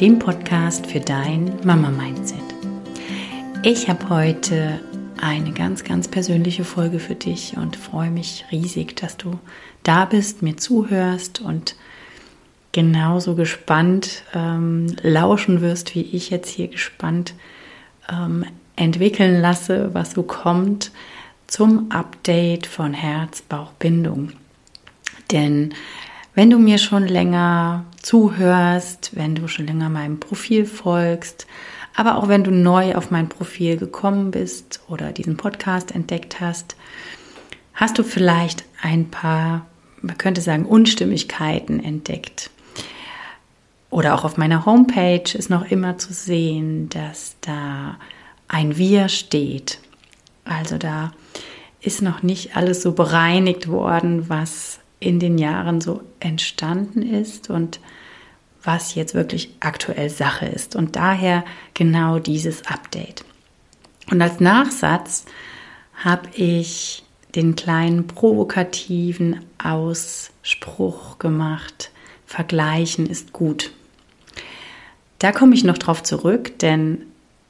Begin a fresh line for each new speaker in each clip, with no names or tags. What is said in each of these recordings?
dem Podcast für dein Mama-Mindset. Ich habe heute eine ganz, ganz persönliche Folge für dich und freue mich riesig, dass du da bist, mir zuhörst und genauso gespannt ähm, lauschen wirst, wie ich jetzt hier gespannt ähm, entwickeln lasse, was so kommt zum Update von Herz, Bauch, Bindung. Denn wenn du mir schon länger zuhörst, wenn du schon länger meinem Profil folgst, aber auch wenn du neu auf mein Profil gekommen bist oder diesen Podcast entdeckt hast, hast du vielleicht ein paar, man könnte sagen, Unstimmigkeiten entdeckt. Oder auch auf meiner Homepage ist noch immer zu sehen, dass da ein Wir steht. Also da ist noch nicht alles so bereinigt worden, was in den Jahren so entstanden ist und was jetzt wirklich aktuell Sache ist. Und daher genau dieses Update. Und als Nachsatz habe ich den kleinen provokativen Ausspruch gemacht, Vergleichen ist gut. Da komme ich noch drauf zurück, denn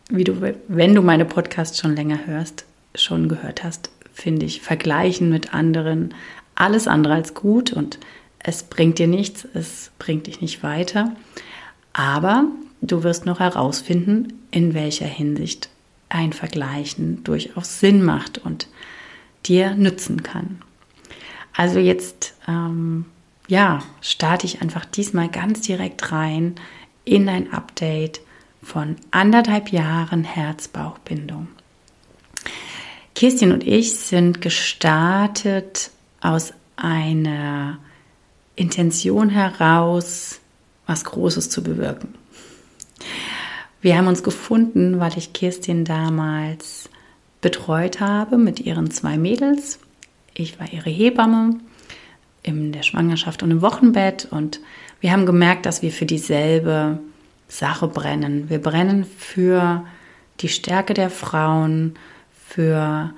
wie du, wenn du meine Podcasts schon länger hörst, schon gehört hast, finde ich Vergleichen mit anderen alles andere als gut und es bringt dir nichts, es bringt dich nicht weiter. Aber du wirst noch herausfinden, in welcher Hinsicht ein Vergleichen durchaus Sinn macht und dir nützen kann. Also jetzt, ähm, ja, starte ich einfach diesmal ganz direkt rein in ein Update von anderthalb Jahren Herz-Bauch-Bindung. Kirstin und ich sind gestartet aus einer Intention heraus, was Großes zu bewirken. Wir haben uns gefunden, weil ich Kirstin damals betreut habe mit ihren zwei Mädels. Ich war ihre Hebamme in der Schwangerschaft und im Wochenbett und wir haben gemerkt, dass wir für dieselbe Sache brennen. Wir brennen für die Stärke der Frauen, für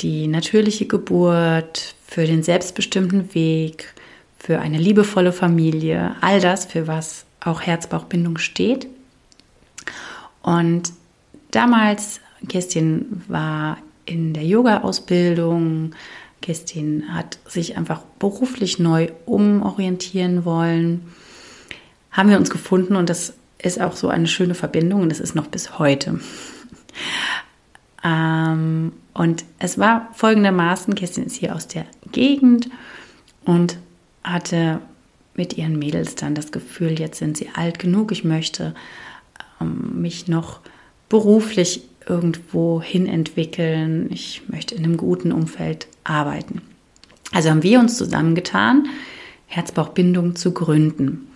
die natürliche Geburt, für den selbstbestimmten Weg, für eine liebevolle Familie, all das, für was auch Herz-Bauch-Bindung steht. Und damals, Kirstin war in der Yoga-Ausbildung, Kirstin hat sich einfach beruflich neu umorientieren wollen, haben wir uns gefunden und das ist auch so eine schöne Verbindung und das ist noch bis heute. Ähm, und es war folgendermaßen, Kerstin ist hier aus der Gegend und hatte mit ihren Mädels dann das Gefühl, jetzt sind sie alt genug, ich möchte ähm, mich noch beruflich irgendwo hin entwickeln, ich möchte in einem guten Umfeld arbeiten. Also haben wir uns zusammengetan, Herzbauchbindung zu gründen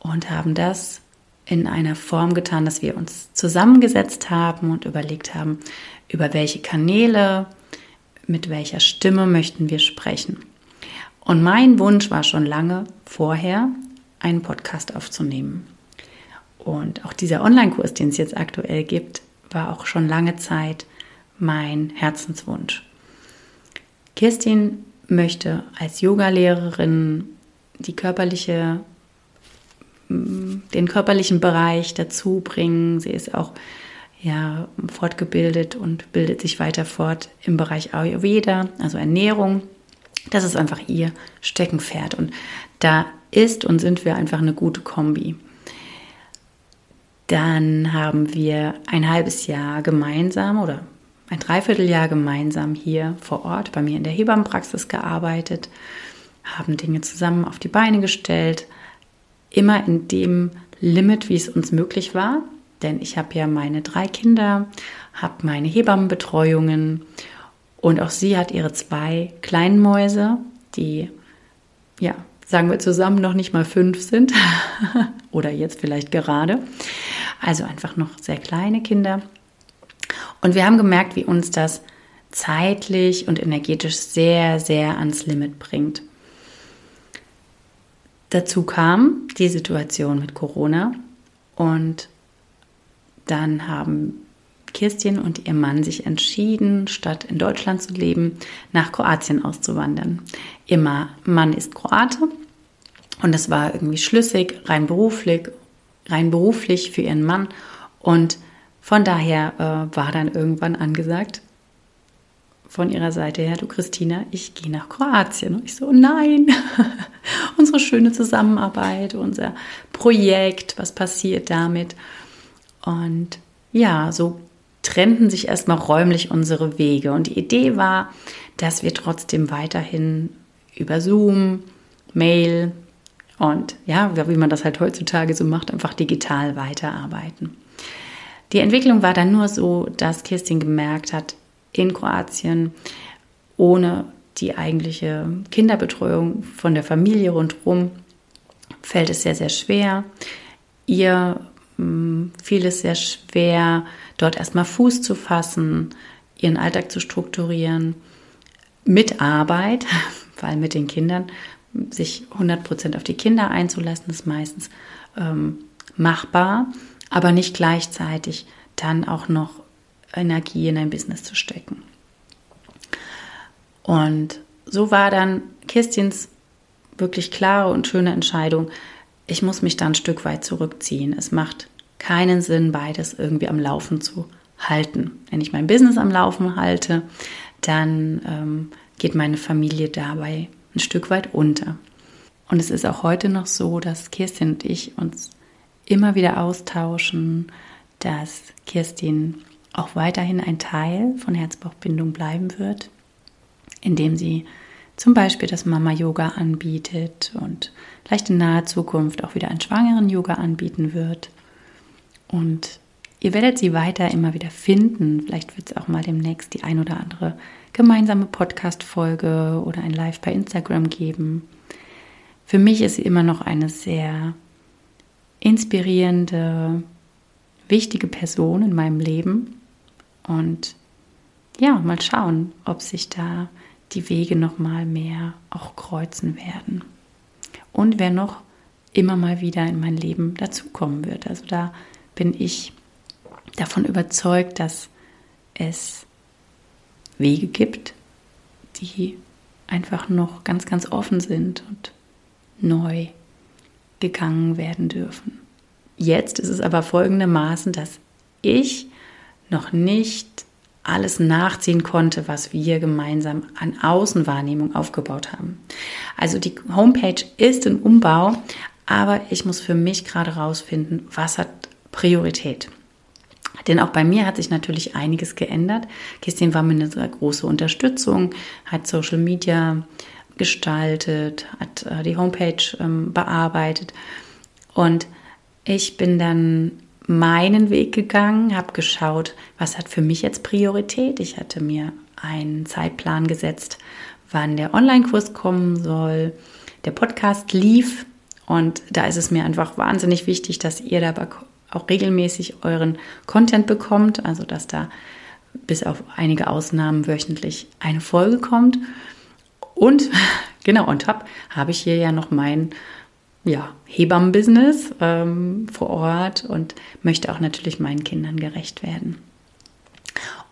und haben das in einer Form getan, dass wir uns zusammengesetzt haben und überlegt haben, über welche Kanäle, mit welcher Stimme möchten wir sprechen. Und mein Wunsch war schon lange vorher, einen Podcast aufzunehmen. Und auch dieser Online-Kurs, den es jetzt aktuell gibt, war auch schon lange Zeit mein Herzenswunsch. Kirstin möchte als Yogalehrerin die körperliche den körperlichen Bereich dazu bringen. Sie ist auch ja, fortgebildet und bildet sich weiter fort im Bereich Ayurveda, also Ernährung. Das ist einfach ihr Steckenpferd. Und da ist und sind wir einfach eine gute Kombi. Dann haben wir ein halbes Jahr gemeinsam oder ein Dreivierteljahr gemeinsam hier vor Ort bei mir in der Hebammenpraxis gearbeitet, haben Dinge zusammen auf die Beine gestellt, immer in dem Limit, wie es uns möglich war. Denn ich habe ja meine drei Kinder, habe meine Hebammenbetreuungen und auch sie hat ihre zwei kleinen Mäuse, die, ja, sagen wir zusammen noch nicht mal fünf sind oder jetzt vielleicht gerade. Also einfach noch sehr kleine Kinder. Und wir haben gemerkt, wie uns das zeitlich und energetisch sehr, sehr ans Limit bringt. Dazu kam die Situation mit Corona und dann haben Kirstin und ihr Mann sich entschieden, statt in Deutschland zu leben, nach Kroatien auszuwandern. Ihr Mann ist Kroate Und es war irgendwie schlüssig, rein beruflich, rein beruflich für ihren Mann. Und von daher äh, war dann irgendwann angesagt, von ihrer Seite her, du Christina, ich gehe nach Kroatien. Und ich so, nein, unsere schöne Zusammenarbeit, unser Projekt, was passiert damit? Und ja, so trennten sich erstmal räumlich unsere Wege. Und die Idee war, dass wir trotzdem weiterhin über Zoom, Mail und ja, wie man das halt heutzutage so macht, einfach digital weiterarbeiten. Die Entwicklung war dann nur so, dass Kirstin gemerkt hat, in Kroatien ohne die eigentliche Kinderbetreuung von der Familie rundherum fällt es sehr, sehr schwer. Ihr mh, hm, fiel es sehr schwer, dort erstmal Fuß zu fassen, ihren Alltag zu strukturieren, mit Arbeit, weil mit den Kindern sich 100% auf die Kinder einzulassen, ist meistens ähm, machbar, aber nicht gleichzeitig dann auch noch Energie in ein Business zu stecken. Und so war dann Kirstins wirklich klare und schöne Entscheidung, ich muss mich da ein Stück weit zurückziehen. Es macht keinen Sinn, beides irgendwie am Laufen zu halten. Wenn ich mein Business am Laufen halte, dann ähm, geht meine Familie dabei ein Stück weit unter. Und es ist auch heute noch so, dass Kirstin und ich uns immer wieder austauschen, dass Kirstin auch weiterhin ein Teil von Herzbauchbindung bleiben wird, indem sie zum Beispiel das Mama-Yoga anbietet und vielleicht in naher Zukunft auch wieder einen Schwangeren-Yoga anbieten wird. Und ihr werdet sie weiter immer wieder finden. Vielleicht wird es auch mal demnächst die ein oder andere gemeinsame Podcast-Folge oder ein Live bei Instagram geben. Für mich ist sie immer noch eine sehr inspirierende, wichtige Person in meinem Leben. Und ja, mal schauen, ob sich da die Wege noch mal mehr auch kreuzen werden. Und wer noch immer mal wieder in mein Leben dazukommen wird. Also da bin ich davon überzeugt, dass es Wege gibt, die einfach noch ganz, ganz offen sind und neu gegangen werden dürfen. Jetzt ist es aber folgendermaßen, dass ich noch nicht alles nachziehen konnte, was wir gemeinsam an Außenwahrnehmung aufgebaut haben. Also die Homepage ist im Umbau, aber ich muss für mich gerade rausfinden, was hat Priorität. Denn auch bei mir hat sich natürlich einiges geändert. Christine war mir eine sehr große Unterstützung, hat Social Media gestaltet, hat äh, die Homepage ähm, bearbeitet. Und ich bin dann meinen Weg gegangen, habe geschaut, was hat für mich jetzt Priorität. Ich hatte mir einen Zeitplan gesetzt, wann der Online-Kurs kommen soll. Der Podcast lief und da ist es mir einfach wahnsinnig wichtig, dass ihr da auch regelmäßig euren Content bekommt, also dass da bis auf einige Ausnahmen wöchentlich eine Folge kommt. Und genau, on top habe ich hier ja noch mein ja, Hebammen-Business ähm, vor Ort und möchte auch natürlich meinen Kindern gerecht werden.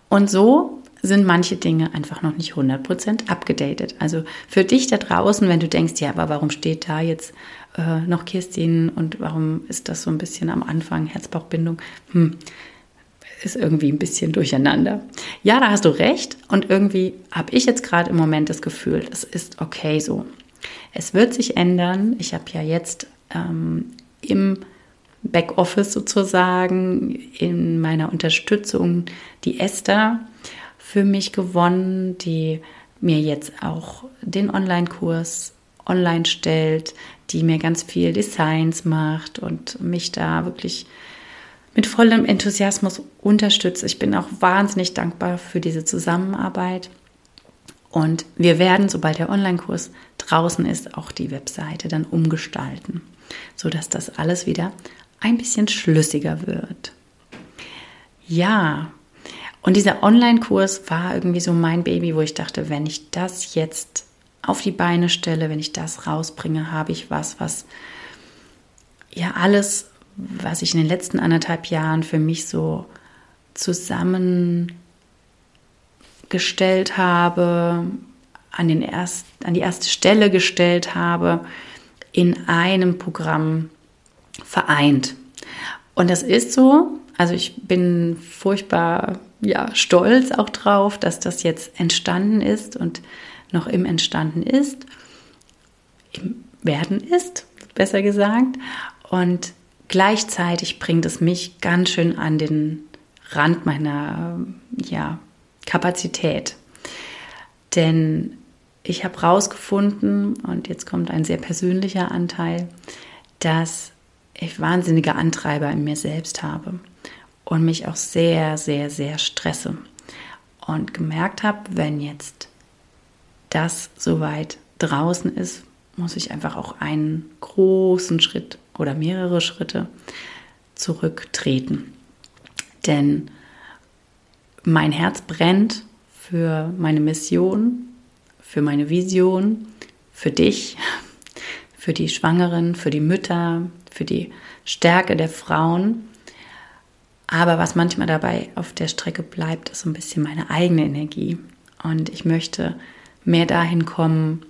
Und so sind manche Dinge einfach noch nicht 100% abgedatet. Also für dich da draußen, wenn du denkst, ja, aber warum steht da jetzt äh, noch Kirstin und warum ist das so ein bisschen am Anfang Herzbauchbindung? Hm, ist irgendwie ein bisschen durcheinander. Ja, da hast du recht und irgendwie habe ich jetzt gerade im Moment das Gefühl, es ist okay so. Es wird sich ändern. Ich habe ja jetzt ähm, im Backoffice sozusagen in meiner Unterstützung die Esther für mich gewonnen, die mir jetzt auch den Online-Kurs online stellt, die mir ganz viel Designs macht und mich da wirklich mit vollem Enthusiasmus unterstützt. Ich bin auch wahnsinnig dankbar für diese Zusammenarbeit. Und wir werden, sobald der Online-Kurs draußen ist, auch die Webseite dann umgestalten, sodass das alles wieder ein bisschen schlüssiger wird. Ja, und dieser Online-Kurs war irgendwie so mein Baby, wo ich dachte, wenn ich das jetzt auf die Beine stelle, wenn ich das rausbringe, habe ich was, was ja alles, was ich in den letzten anderthalb Jahren für mich so zusammengestellt habe, an, den erst, an die erste Stelle gestellt habe, in einem Programm vereint. Und das ist so. Also ich bin furchtbar ja, stolz auch drauf, dass das jetzt entstanden ist und noch im Entstanden ist, im Werden ist, besser gesagt. Und gleichzeitig bringt es mich ganz schön an den Rand meiner ja, Kapazität. Denn ich habe herausgefunden, und jetzt kommt ein sehr persönlicher Anteil, dass ich wahnsinnige Antreiber in mir selbst habe und mich auch sehr, sehr, sehr stresse. Und gemerkt habe, wenn jetzt das soweit draußen ist, muss ich einfach auch einen großen Schritt oder mehrere Schritte zurücktreten. Denn mein Herz brennt für meine Mission, für meine Vision, für dich, für die Schwangeren, für die Mütter, für die Stärke der Frauen. Aber was manchmal dabei auf der Strecke bleibt, ist so ein bisschen meine eigene Energie. Und ich möchte mehr dahin kommen,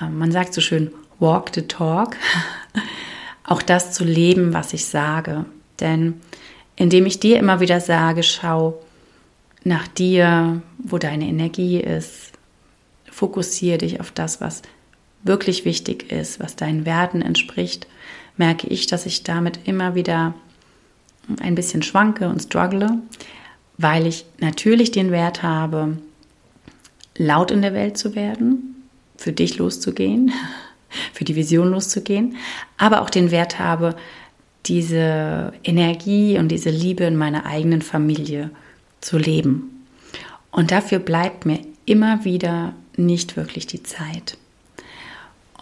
ähm, man sagt so schön, walk the talk, auch das zu leben, was ich sage. Denn indem ich dir immer wieder sage, schau nach dir, wo deine Energie ist, fokussiere dich auf das, was wirklich wichtig ist, was deinen Werten entspricht, merke ich, dass ich damit immer wieder ein bisschen schwanke und struggle, weil ich natürlich den Wert habe, laut in der Welt zu werden, für dich loszugehen, für die Vision loszugehen, aber auch den Wert habe, diese Energie und diese Liebe in meiner eigenen Familie zu leben. Und dafür bleibt mir immer wieder nicht wirklich die Zeit.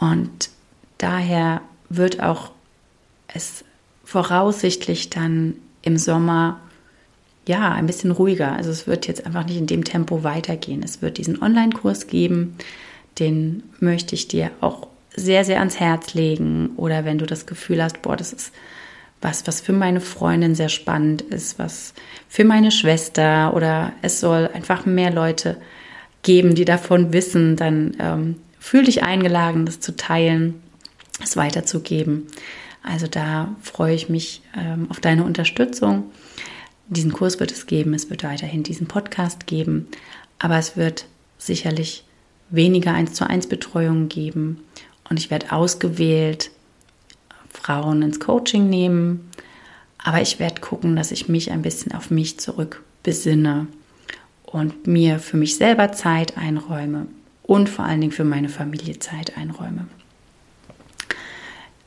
Und daher wird auch es voraussichtlich dann im Sommer ja ein bisschen ruhiger. Also es wird jetzt einfach nicht in dem Tempo weitergehen. Es wird diesen Online-Kurs geben, den möchte ich dir auch sehr, sehr ans Herz legen. Oder wenn du das Gefühl hast, boah, das ist was, was für meine Freundin sehr spannend ist, was für meine Schwester oder es soll einfach mehr Leute geben, die davon wissen, dann ähm, fühl dich eingeladen, das zu teilen, es weiterzugeben. Also da freue ich mich ähm, auf deine Unterstützung. Diesen Kurs wird es geben, es wird weiterhin diesen Podcast geben, aber es wird sicherlich weniger 1 zu 1 Betreuung geben und ich werde ausgewählt Frauen ins Coaching nehmen, aber ich werde gucken, dass ich mich ein bisschen auf mich zurück besinne und mir für mich selber Zeit einräume und vor allen Dingen für meine Familie Zeit einräume.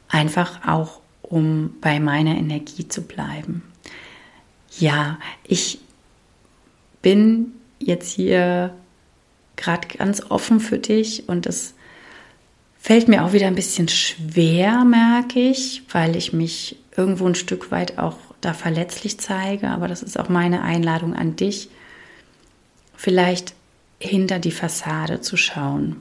Einfach auch, um bei meiner Energie zu bleiben. Ja, ich bin jetzt hier gerade ganz offen für dich und es fällt mir auch wieder ein bisschen schwer, merke ich, weil ich mich irgendwo ein Stück weit auch da verletzlich zeige. Aber das ist auch meine Einladung an dich, vielleicht hinter die Fassade zu schauen.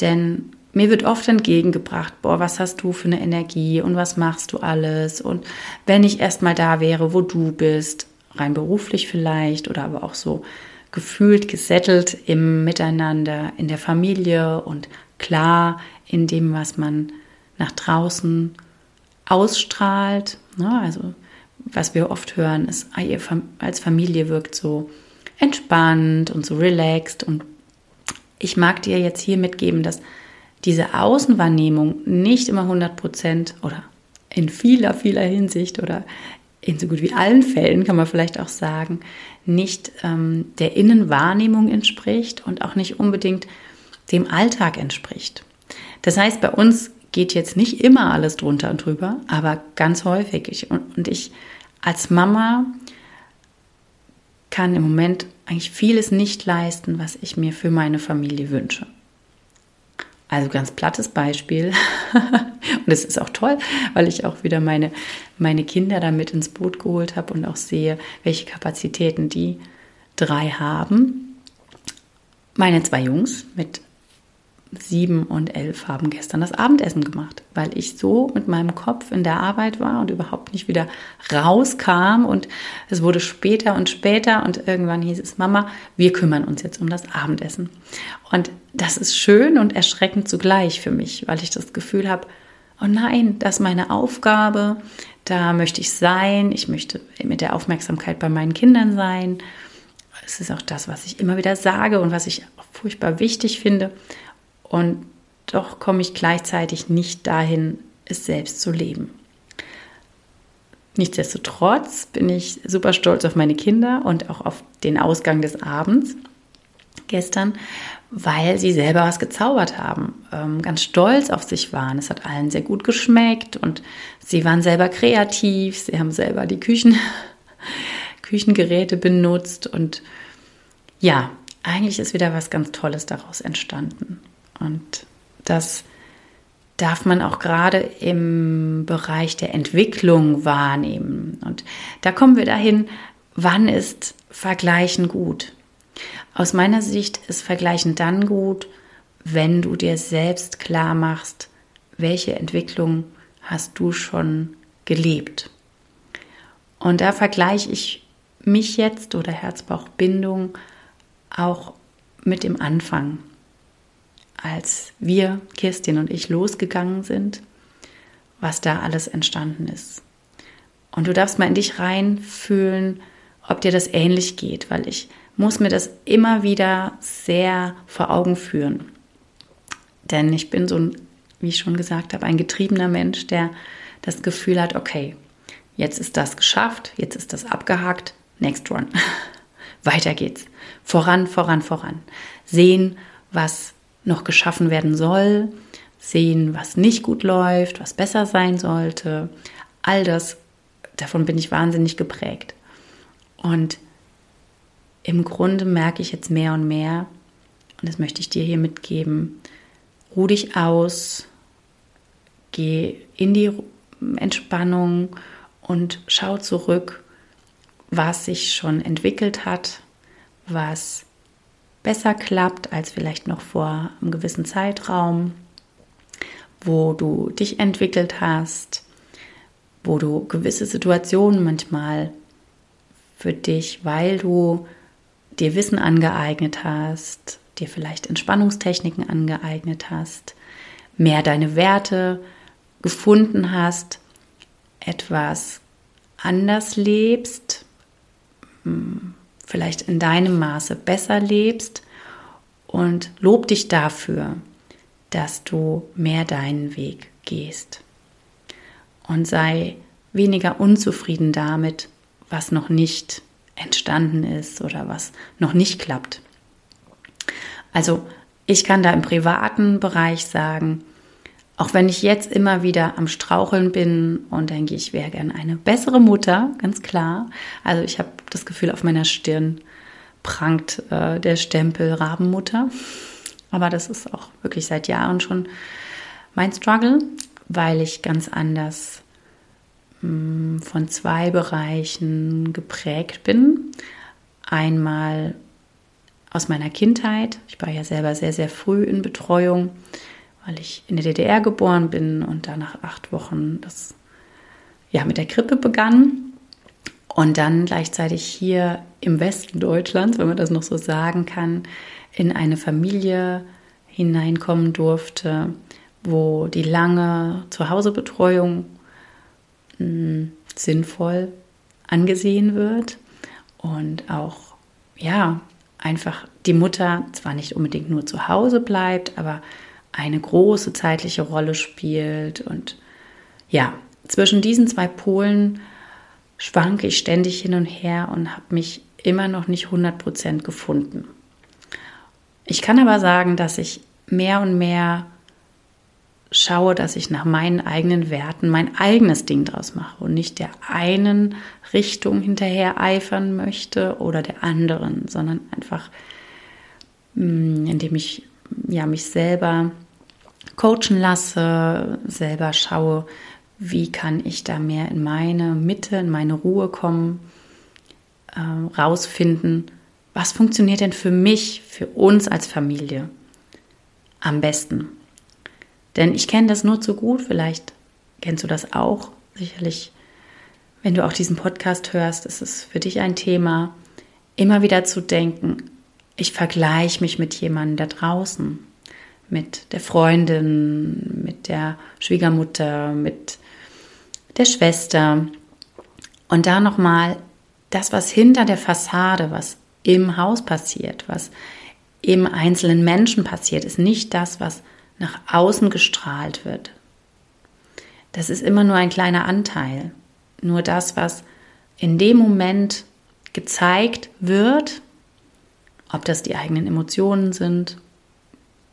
Denn mir wird oft entgegengebracht, boah, was hast du für eine Energie und was machst du alles? Und wenn ich erstmal da wäre, wo du bist, rein beruflich vielleicht oder aber auch so gefühlt gesettelt im Miteinander, in der Familie und klar in dem, was man nach draußen ausstrahlt. Ne? Also was wir oft hören, ist, ah, ihr als Familie wirkt so entspannt und so relaxed. Und ich mag dir jetzt hier mitgeben, dass diese Außenwahrnehmung nicht immer 100 Prozent oder in vieler, vieler Hinsicht oder in so gut wie allen Fällen kann man vielleicht auch sagen, nicht ähm, der Innenwahrnehmung entspricht und auch nicht unbedingt dem Alltag entspricht. Das heißt, bei uns geht jetzt nicht immer alles drunter und drüber, aber ganz häufig. Ich, und, und ich als Mama kann im Moment eigentlich vieles nicht leisten, was ich mir für meine Familie wünsche. Also ganz plattes Beispiel. und es ist auch toll, weil ich auch wieder meine, meine Kinder da mit ins Boot geholt habe und auch sehe, welche Kapazitäten die drei haben. Meine zwei Jungs mit sieben und elf haben gestern das Abendessen gemacht, weil ich so mit meinem Kopf in der Arbeit war und überhaupt nicht wieder rauskam. Und es wurde später und später und irgendwann hieß es, Mama, wir kümmern uns jetzt um das Abendessen. Und das ist schön und erschreckend zugleich für mich, weil ich das Gefühl habe, oh nein, das ist meine Aufgabe, da möchte ich sein, ich möchte mit der Aufmerksamkeit bei meinen Kindern sein. Es ist auch das, was ich immer wieder sage und was ich furchtbar wichtig finde. Und doch komme ich gleichzeitig nicht dahin, es selbst zu leben. Nichtsdestotrotz bin ich super stolz auf meine Kinder und auch auf den Ausgang des Abends gestern, weil sie selber was gezaubert haben, ähm, ganz stolz auf sich waren. Es hat allen sehr gut geschmeckt und sie waren selber kreativ, sie haben selber die Küchen, Küchengeräte benutzt und ja, eigentlich ist wieder was ganz Tolles daraus entstanden. Und das darf man auch gerade im Bereich der Entwicklung wahrnehmen. Und da kommen wir dahin, wann ist Vergleichen gut? Aus meiner Sicht ist Vergleichen dann gut, wenn du dir selbst klar machst, welche Entwicklung hast du schon gelebt. Und da vergleiche ich mich jetzt oder Herzbauchbindung auch mit dem Anfang als wir, Kirstin und ich, losgegangen sind, was da alles entstanden ist. Und du darfst mal in dich reinfühlen, ob dir das ähnlich geht, weil ich muss mir das immer wieder sehr vor Augen führen. Denn ich bin so ein, wie ich schon gesagt habe, ein getriebener Mensch, der das Gefühl hat, okay, jetzt ist das geschafft, jetzt ist das abgehakt, next one. Weiter geht's. Voran, voran, voran. Sehen, was noch geschaffen werden soll, sehen, was nicht gut läuft, was besser sein sollte. All das, davon bin ich wahnsinnig geprägt. Und im Grunde merke ich jetzt mehr und mehr, und das möchte ich dir hier mitgeben, ruh dich aus, geh in die Entspannung und schau zurück, was sich schon entwickelt hat, was besser klappt als vielleicht noch vor einem gewissen Zeitraum, wo du dich entwickelt hast, wo du gewisse Situationen manchmal für dich, weil du dir Wissen angeeignet hast, dir vielleicht Entspannungstechniken angeeignet hast, mehr deine Werte gefunden hast, etwas anders lebst, hm, vielleicht in deinem Maße besser lebst und lob dich dafür, dass du mehr deinen Weg gehst. Und sei weniger unzufrieden damit, was noch nicht entstanden ist oder was noch nicht klappt. Also ich kann da im privaten Bereich sagen, auch wenn ich jetzt immer wieder am Straucheln bin und denke, ich wäre gern eine bessere Mutter, ganz klar. Also ich habe das Gefühl, auf meiner Stirn prangt äh, der Stempel Rabenmutter. Aber das ist auch wirklich seit Jahren schon mein Struggle, weil ich ganz anders mh, hm, von zwei Bereichen geprägt bin. Einmal aus meiner Kindheit. Ich war ja selber sehr, sehr früh in Betreuung weil ich in der DDR geboren bin und dann nach acht Wochen das ja mit der Krippe begann. Und dann gleichzeitig hier im Westen Deutschlands, wenn man das noch so sagen kann, in eine Familie hineinkommen durfte, wo die lange Zuhausebetreuung mh, hm, sinnvoll angesehen wird und auch ja einfach die Mutter zwar nicht unbedingt nur zu Hause bleibt, aber eine große zeitliche Rolle spielt. Und ja, zwischen diesen zwei Polen schwanke ich ständig hin und her und habe mich immer noch nicht 100% gefunden. Ich kann aber sagen, dass ich mehr und mehr schaue, dass ich nach meinen eigenen Werten mein eigenes Ding draus mache und nicht der einen Richtung hinterher eifern möchte oder der anderen, sondern einfach, mm, indem ich ja, mich selber coachen lasse, selber schaue, wie kann ich da mehr in meine Mitte, in meine Ruhe kommen, äh, rausfinden, was funktioniert denn für mich, für uns als Familie am besten. Denn ich kenne das nur zu gut, vielleicht kennst du das auch, sicherlich, wenn du auch diesen Podcast hörst, ist es für dich ein Thema, immer wieder zu denken, ich vergleiche mich mit jemandem da draußen mit der Freundin, mit der Schwiegermutter, mit der Schwester. Und da nochmal das, was hinter der Fassade, was im Haus passiert, was im einzelnen Menschen passiert, ist nicht das, was nach außen gestrahlt wird. Das ist immer nur ein kleiner Anteil. Nur das, was in dem Moment gezeigt wird, ob das die eigenen Emotionen sind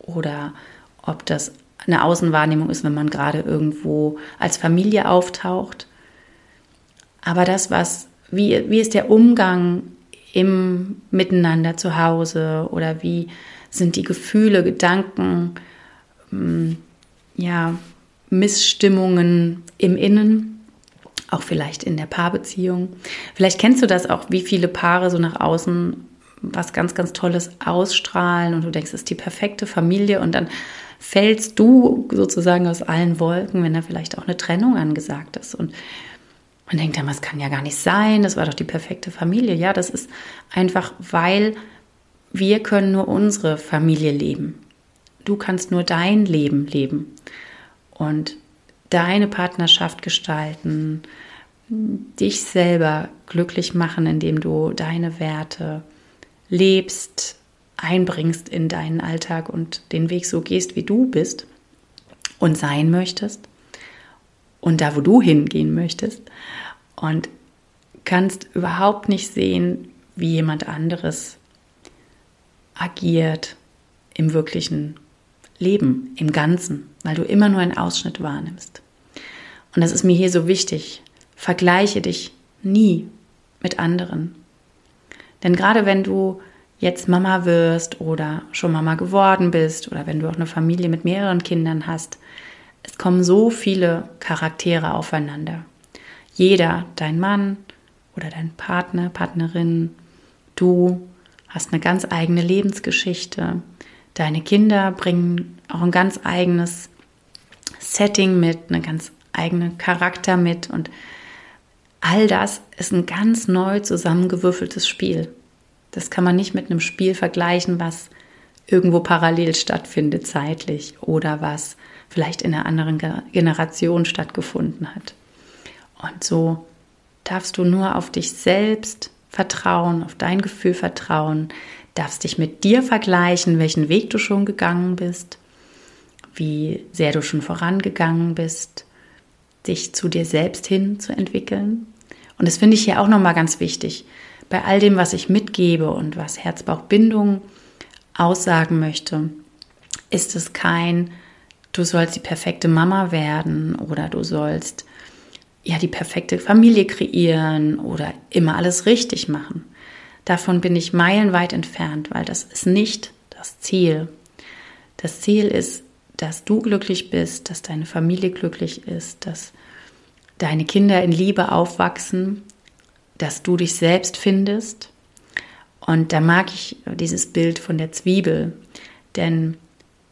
oder ob das eine Außenwahrnehmung ist, wenn man gerade irgendwo als Familie auftaucht. Aber das, was, wie, wie ist der Umgang im Miteinander zu Hause oder wie sind die Gefühle, Gedanken, hm, ja, Missstimmungen im Innen, auch vielleicht in der Paarbeziehung. Vielleicht kennst du das auch, wie viele Paare so nach außen was ganz, ganz Tolles ausstrahlen und du denkst, es ist die perfekte Familie und dann fällst du sozusagen aus allen Wolken, wenn da vielleicht auch eine Trennung angesagt ist. Und man denkt dann, das kann ja gar nicht sein, das war doch die perfekte Familie. Ja, das ist einfach, weil wir können nur unsere Familie leben. Du kannst nur dein Leben leben und deine Partnerschaft gestalten, dich selber glücklich machen, indem du deine Werte lebst, einbringst in deinen Alltag und den Weg so gehst, wie du bist und sein möchtest und da, wo du hingehen möchtest und kannst überhaupt nicht sehen, wie jemand anderes agiert im wirklichen Leben, im Ganzen, weil du immer nur einen Ausschnitt wahrnimmst. Und das ist mir hier so wichtig. Vergleiche dich nie mit anderen. Denn gerade wenn du jetzt Mama wirst oder schon Mama geworden bist oder wenn du auch eine Familie mit mehreren Kindern hast, es kommen so viele Charaktere aufeinander. Jeder, dein Mann oder dein Partner, Partnerin, du hast eine ganz eigene Lebensgeschichte, Deine Kinder bringen auch ein ganz eigenes Setting mit, einen ganz eigenen Charakter mit und all das ist ein ganz neu zusammengewürfeltes Spiel. Das kann man nicht mit einem Spiel vergleichen, was irgendwo parallel stattfindet zeitlich oder was vielleicht in einer anderen Generation stattgefunden hat. Und so darfst du nur auf dich selbst vertrauen, auf dein Gefühl vertrauen, darfst dich mit dir vergleichen, welchen Weg du schon gegangen bist, wie sehr du schon vorangegangen bist, dich zu dir selbst hin zu entwickeln. Und das finde ich hier auch nochmal ganz wichtig. Bei all dem, was ich mitgebe und was Herz-Bauch-Bindung aussagen möchte, ist es kein, du sollst die perfekte Mama werden oder du sollst ja die perfekte Familie kreieren oder immer alles richtig machen. Davon bin ich meilenweit entfernt, weil das ist nicht das Ziel. Das Ziel ist, dass du glücklich bist, dass deine Familie glücklich ist, dass deine Kinder in Liebe aufwachsen, dass du dich selbst findest. Und da mag ich dieses Bild von der Zwiebel, denn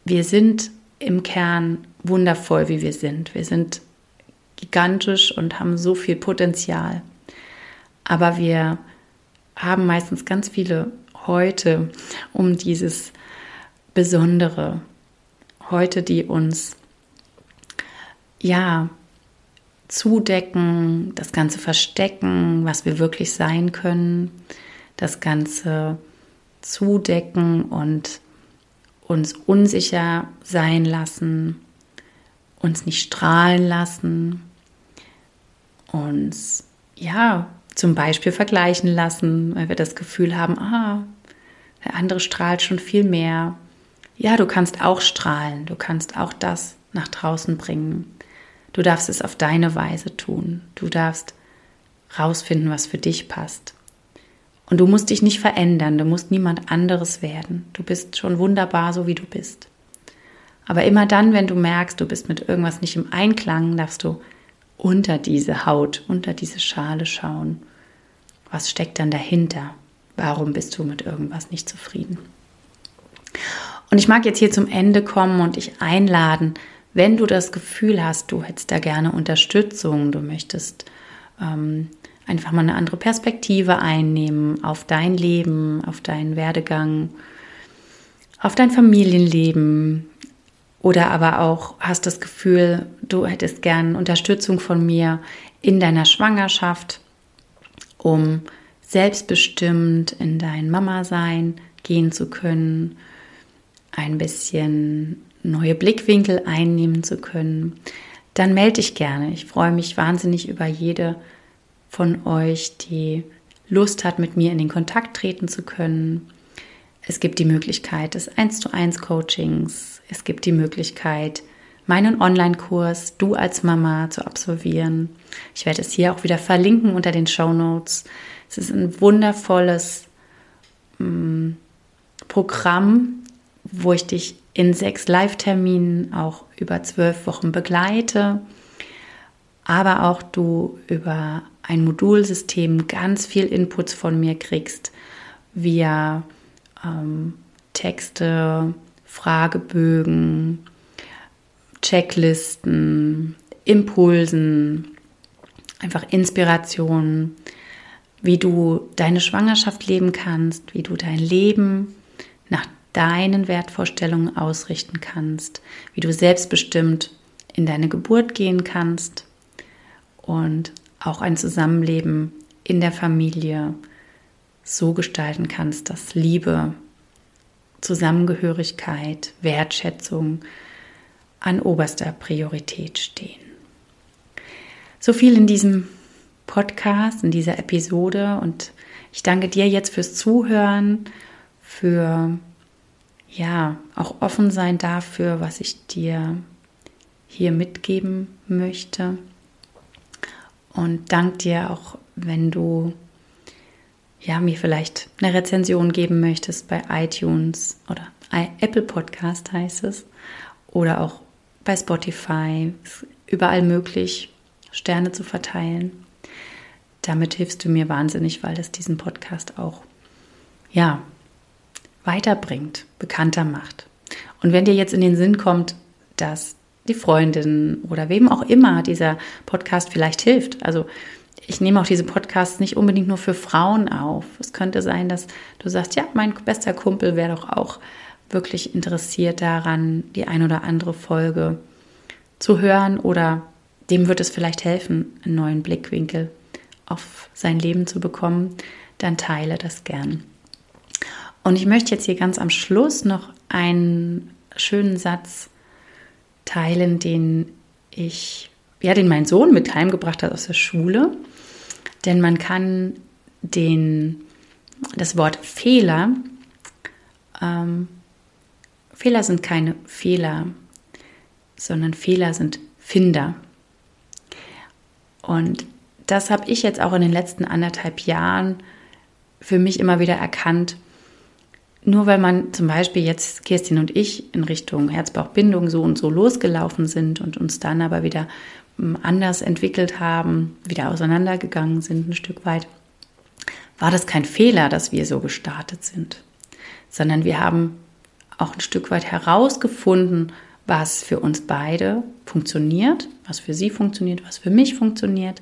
wir sind im Kern wundervoll, wie wir sind. Wir sind gigantisch und haben so viel Potenzial. Aber wir haben meistens ganz viele heute um dieses Besondere. Heute, die uns ja zudecken, das Ganze verstecken, was wir wirklich sein können, das Ganze zudecken und uns unsicher sein lassen, uns nicht strahlen lassen, uns ja zum Beispiel vergleichen lassen, weil wir das Gefühl haben, ah, der andere strahlt schon viel mehr. Ja, du kannst auch strahlen, du kannst auch das nach draußen bringen. Du darfst es auf deine Weise tun. Du darfst rausfinden, was für dich passt. Und du musst dich nicht verändern, du musst niemand anderes werden. Du bist schon wunderbar, so wie du bist. Aber immer dann, wenn du merkst, du bist mit irgendwas nicht im Einklang, darfst du unter diese Haut, unter diese Schale schauen. Was steckt dann dahinter? Warum bist du mit irgendwas nicht zufrieden? Und ich mag jetzt hier zum Ende kommen und dich einladen, wenn du das Gefühl hast, du hättest da gerne Unterstützung, du möchtest ähm, einfach mal eine andere Perspektive einnehmen auf dein Leben, auf deinen Werdegang, auf dein Familienleben, Oder aber auch hast das Gefühl, du hättest gern Unterstützung von mir in deiner Schwangerschaft, um selbstbestimmt in dein Mama-Sein gehen zu können, ein bisschen neue Blickwinkel einnehmen zu können, dann melde dich gerne. Ich freue mich wahnsinnig über jede von euch, die Lust hat, mit mir in den Kontakt treten zu können. Es gibt die Möglichkeit des 1 zu 1 Coachings. Es gibt die Möglichkeit, meinen Online-Kurs Du als Mama zu absolvieren. Ich werde es hier auch wieder verlinken unter den Show Notes. Es ist ein wundervolles ähm, Programm, wo ich dich in sechs Live-Terminen auch über zwölf Wochen begleite, aber auch du über ein Modulsystem ganz viel Inputs von mir kriegst via ähm, Texte, Fragebögen, Checklisten, Impulsen, einfach Inspirationen, wie du deine Schwangerschaft leben kannst, wie du dein Leben deinen Wertvorstellungen ausrichten kannst, wie du selbstbestimmt in deine Geburt gehen kannst und auch ein Zusammenleben in der Familie so gestalten kannst, dass Liebe, Zusammengehörigkeit, Wertschätzung an oberster Priorität stehen. So viel in diesem Podcast, in dieser Episode und ich danke dir jetzt fürs Zuhören, für ja, auch offen sein dafür, was ich dir hier mitgeben möchte. Und dank dir auch, wenn du ja, mir vielleicht eine Rezension geben möchtest bei iTunes oder Apple Podcast heißt es oder auch bei Spotify, überall möglich, Sterne zu verteilen. Damit hilfst du mir wahnsinnig, weil es diesen Podcast auch ja, weiterbringt, bekannter macht. Und wenn dir jetzt in den Sinn kommt, dass die Freundin oder wem auch immer dieser Podcast vielleicht hilft, also ich nehme auch diese Podcasts nicht unbedingt nur für Frauen auf. Es könnte sein, dass du sagst, ja, mein bester Kumpel wäre doch auch wirklich interessiert daran, die ein oder andere Folge zu hören oder dem wird es vielleicht helfen, einen neuen Blickwinkel auf sein Leben zu bekommen, dann teile das gern. Und ich möchte jetzt hier ganz am Schluss noch einen schönen Satz teilen, den ich, ja, den mein Sohn mit heimgebracht hat aus der Schule. Denn man kann den, das Wort Fehler, ähm, Fehler sind keine Fehler, sondern Fehler sind Finder. Und das habe ich jetzt auch in den letzten anderthalb Jahren für mich immer wieder erkannt, nur weil man zum Beispiel jetzt Kirstin und ich in Richtung Herzbauchbindung so und so losgelaufen sind und uns dann aber wieder hm, anders entwickelt haben, wieder auseinandergegangen sind ein Stück weit, war das kein Fehler, dass wir so gestartet sind, sondern wir haben auch ein Stück weit herausgefunden, was für uns beide funktioniert, was für sie funktioniert, was für mich funktioniert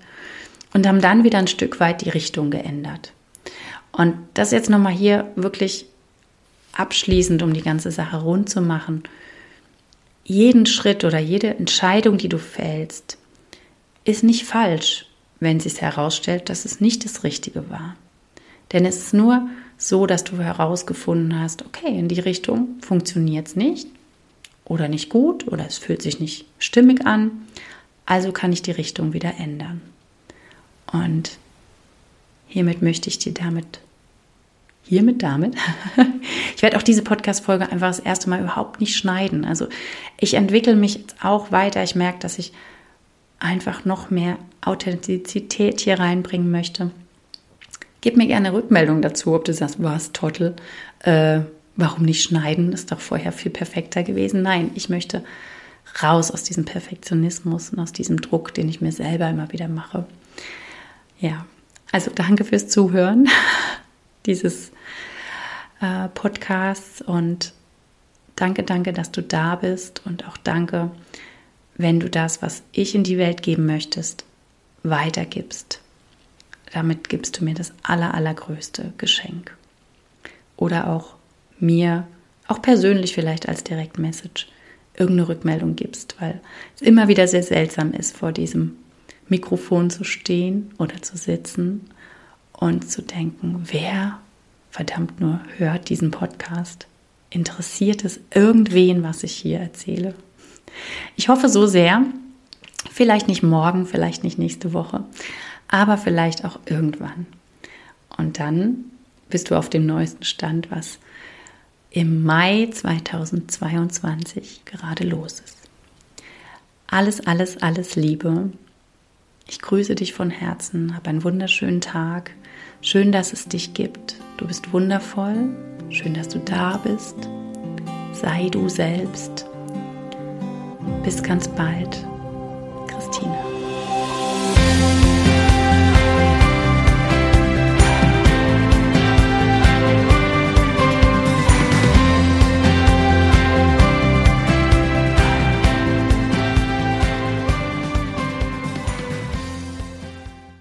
und haben dann wieder ein Stück weit die Richtung geändert. Und das jetzt nochmal hier wirklich abschließend, um die ganze Sache rund zu machen, jeden Schritt oder jede Entscheidung, die du fällst, ist nicht falsch, wenn sich herausstellt, dass es nicht das Richtige war. Denn es ist nur so, dass du herausgefunden hast, okay, in die Richtung funktioniert es nicht oder nicht gut oder es fühlt sich nicht stimmig an, also kann ich die Richtung wieder ändern. Und hiermit möchte ich dir damit hiermit damit. ich werde auch diese Podcast-Folge einfach das erste Mal überhaupt nicht schneiden. Also ich entwickle mich jetzt auch weiter. Ich merke, dass ich einfach noch mehr Authentizität hier reinbringen möchte. Gib mir gerne Rückmeldung dazu, ob du sagst, was, Trottel, äh, warum nicht schneiden? Ist doch vorher viel perfekter gewesen. Nein, ich möchte raus aus diesem Perfektionismus und aus diesem Druck, den ich mir selber immer wieder mache. Ja, also danke fürs Zuhören dieses äh, Podcasts und danke, danke, dass du da bist und auch danke, wenn du das, was ich in die Welt geben möchtest, weitergibst. Damit gibst du mir das aller, allergrößte Geschenk. Oder auch mir, auch persönlich vielleicht als Direktmessage, irgendeine Rückmeldung gibst, weil es immer wieder sehr seltsam ist, vor diesem Mikrofon zu stehen oder zu sitzen und zu denken, wer verdammt nur hört diesen Podcast? Interessiert es irgendwen, was ich hier erzähle? Ich hoffe so sehr, vielleicht nicht morgen, vielleicht nicht nächste Woche, aber vielleicht auch irgendwann. Und dann bist du auf dem neuesten Stand, was im Mai 2022 gerade los ist. Alles, alles, alles Liebe. Ich grüße dich von Herzen, hab einen wunderschönen Tag. Schön, dass es dich gibt. Du bist wundervoll. Schön, dass du da bist. Sei du selbst. Bis ganz bald, Christina.